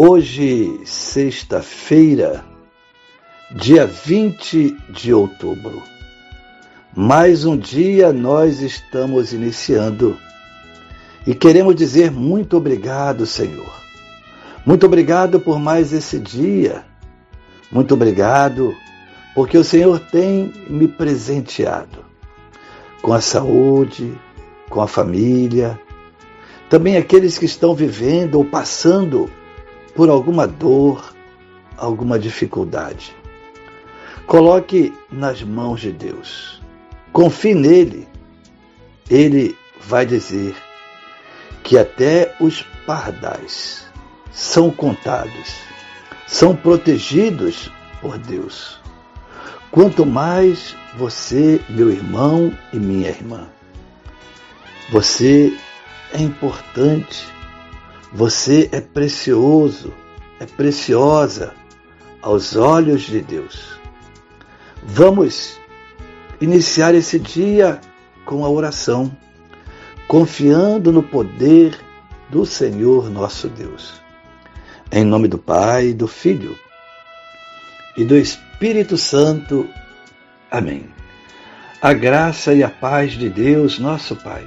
Hoje, sexta-feira, dia 20 de outubro. Mais um dia nós estamos iniciando e queremos dizer muito obrigado, Senhor. Muito obrigado por mais esse dia. Muito obrigado porque o Senhor tem me presenteado com a saúde, com a família, também aqueles que estão vivendo ou passando por alguma dor, alguma dificuldade. Coloque nas mãos de Deus. Confie nele. Ele vai dizer que até os pardais são contados, são protegidos por Deus. Quanto mais você, meu irmão e minha irmã, você é importante você é precioso, é preciosa aos olhos de Deus. Vamos iniciar esse dia com a oração, confiando no poder do Senhor nosso Deus. Em nome do Pai, do Filho e do Espírito Santo. Amém. A graça e a paz de Deus, nosso Pai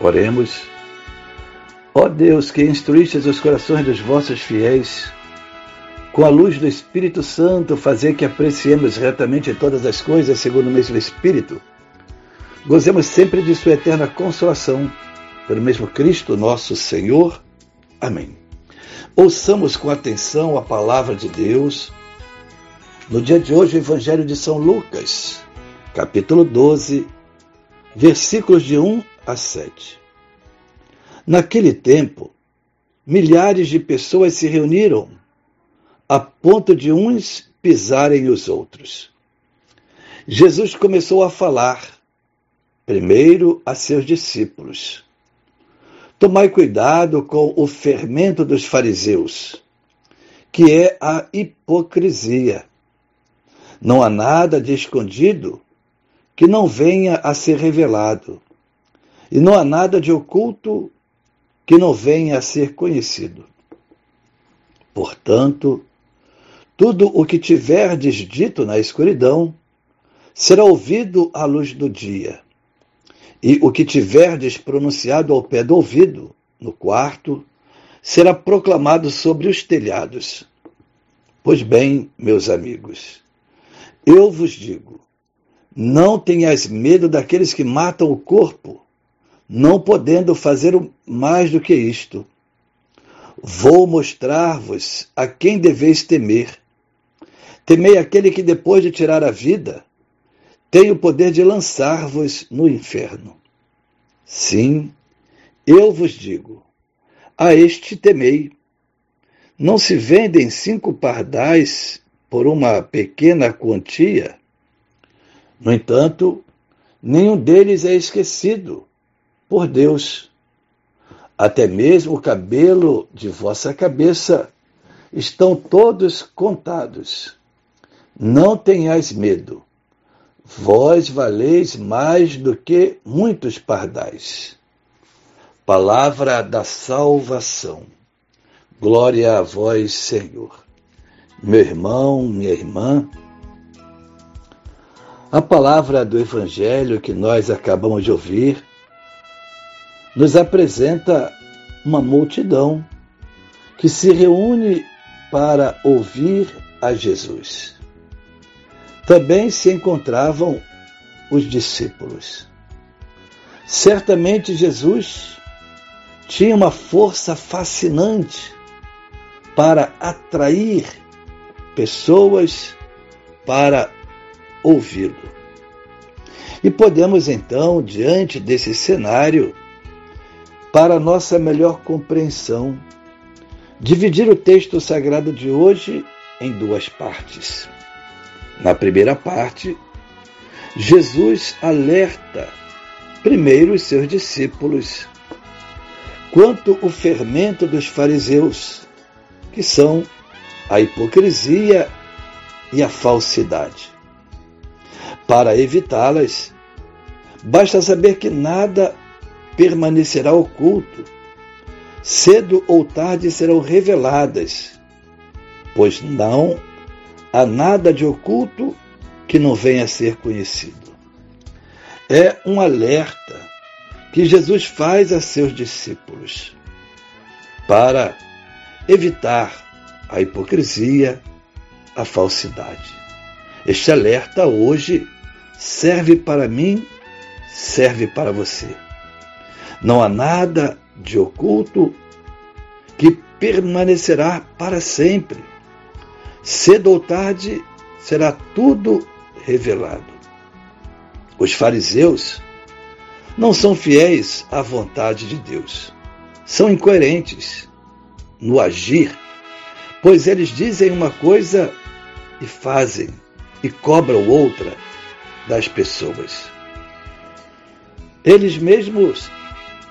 Oremos. Ó Deus, que instruístes os corações dos vossos fiéis, com a luz do Espírito Santo, fazer que apreciemos retamente todas as coisas segundo o mesmo Espírito. Gozemos sempre de Sua eterna consolação, pelo mesmo Cristo nosso Senhor. Amém. Ouçamos com atenção a palavra de Deus. No dia de hoje, o Evangelho de São Lucas, capítulo 12, versículos de 1 a 7. Naquele tempo, milhares de pessoas se reuniram, a ponto de uns pisarem os outros. Jesus começou a falar, primeiro a seus discípulos. Tomai cuidado com o fermento dos fariseus, que é a hipocrisia. Não há nada de escondido que não venha a ser revelado, e não há nada de oculto que não venha a ser conhecido. Portanto, tudo o que tiverdes dito na escuridão será ouvido à luz do dia, e o que tiverdes pronunciado ao pé do ouvido, no quarto, será proclamado sobre os telhados. Pois bem, meus amigos, eu vos digo: não tenhais medo daqueles que matam o corpo, não podendo fazer mais do que isto. Vou mostrar-vos a quem deveis temer. Temei aquele que, depois de tirar a vida, tem o poder de lançar-vos no inferno. Sim, eu vos digo, a este temei. Não se vendem cinco pardais por uma pequena quantia? No entanto, nenhum deles é esquecido por Deus. Até mesmo o cabelo de vossa cabeça estão todos contados. Não tenhais medo. Vós valeis mais do que muitos pardais. Palavra da salvação. Glória a vós, Senhor. Meu irmão, minha irmã, a palavra do Evangelho que nós acabamos de ouvir nos apresenta uma multidão que se reúne para ouvir a Jesus. Também se encontravam os discípulos. Certamente Jesus tinha uma força fascinante para atrair pessoas para ouvi-lo. E podemos então, diante desse cenário, para nossa melhor compreensão, dividir o texto sagrado de hoje em duas partes. Na primeira parte, Jesus alerta primeiro os seus discípulos quanto o fermento dos fariseus, que são a hipocrisia e a falsidade. Para evitá-las, basta saber que nada permanecerá oculto. Cedo ou tarde serão reveladas, pois não há nada de oculto que não venha a ser conhecido. É um alerta que Jesus faz a seus discípulos para evitar a hipocrisia, a falsidade. Este alerta hoje serve para mim, serve para você. Não há nada de oculto que permanecerá para sempre. Cedo ou tarde será tudo revelado. Os fariseus não são fiéis à vontade de Deus. São incoerentes no agir, pois eles dizem uma coisa e fazem e cobram outra das pessoas. Eles mesmos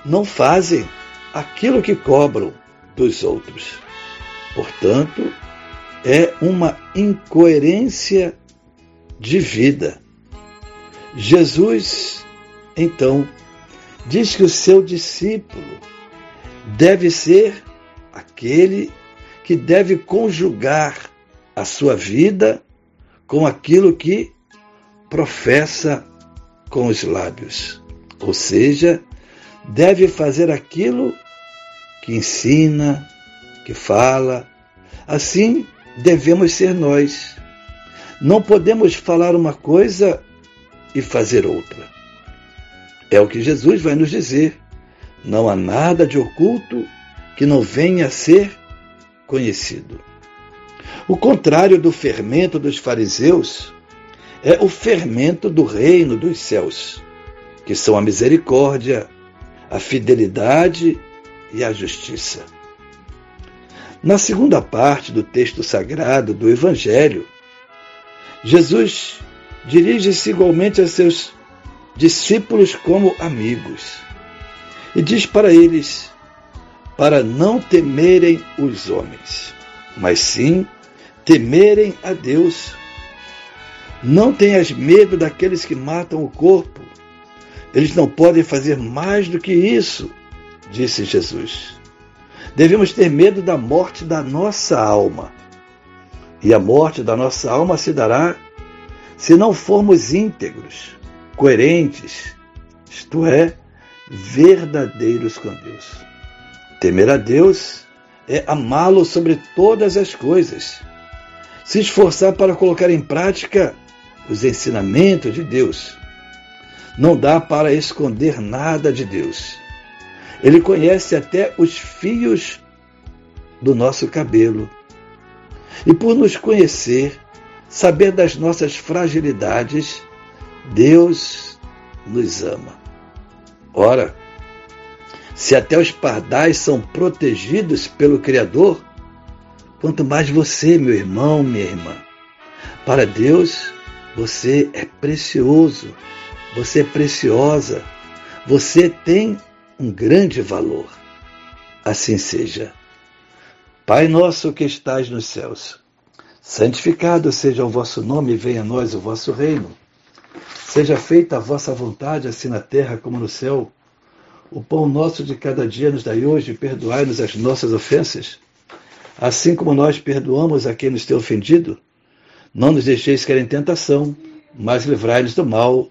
não fazem aquilo que cobram dos outros. Portanto, é uma incoerência de vida. Jesus, então, diz que o seu discípulo deve ser aquele que deve conjugar a sua vida com aquilo que professa com os lábios. Ou seja, deve fazer aquilo que ensina, que fala. Assim devemos ser nós. Não podemos falar uma coisa e fazer outra. É o que Jesus vai nos dizer. Não há nada de oculto que não venha a ser conhecido. O contrário do fermento dos fariseus é o fermento do reino dos céus, que são a misericórdia, a fidelidade e a justiça. Na segunda parte do texto sagrado do Evangelho, Jesus dirige-se igualmente a seus discípulos como amigos. E diz para eles: para não temerem os homens, mas sim temerem a Deus. Não tenhas medo daqueles que matam o corpo. Eles não podem fazer mais do que isso, disse Jesus. Devemos ter medo da morte da nossa alma. E a morte da nossa alma se dará se não formos íntegros, coerentes, isto é, verdadeiros com Deus. Temer a Deus é amá-lo sobre todas as coisas, se esforçar para colocar em prática os ensinamentos de Deus. Não dá para esconder nada de Deus. Ele conhece até os fios do nosso cabelo. E por nos conhecer, saber das nossas fragilidades, Deus nos ama. Ora, se até os pardais são protegidos pelo Criador, quanto mais você, meu irmão, minha irmã. Para Deus, você é precioso, você é preciosa, você tem um grande valor. Assim seja. Pai nosso que estás nos céus, santificado seja o vosso nome venha a nós o vosso reino. Seja feita a vossa vontade, assim na terra como no céu. O pão nosso de cada dia nos dai hoje, perdoai-nos as nossas ofensas, assim como nós perdoamos a quem nos tem ofendido. Não nos deixeis cair em tentação, mas livrai-nos do mal.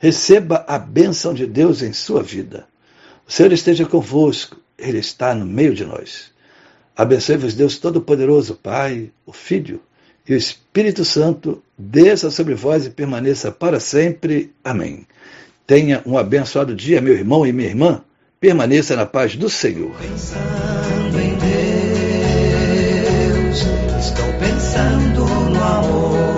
Receba a bênção de Deus em sua vida. O Senhor esteja convosco, Ele está no meio de nós. Abençoe-vos, Deus Todo-Poderoso, Pai, o Filho e o Espírito Santo, desça sobre vós e permaneça para sempre. Amém. Tenha um abençoado dia, meu irmão e minha irmã. Permaneça na paz do Senhor. Pensando em Deus, estou pensando no amor.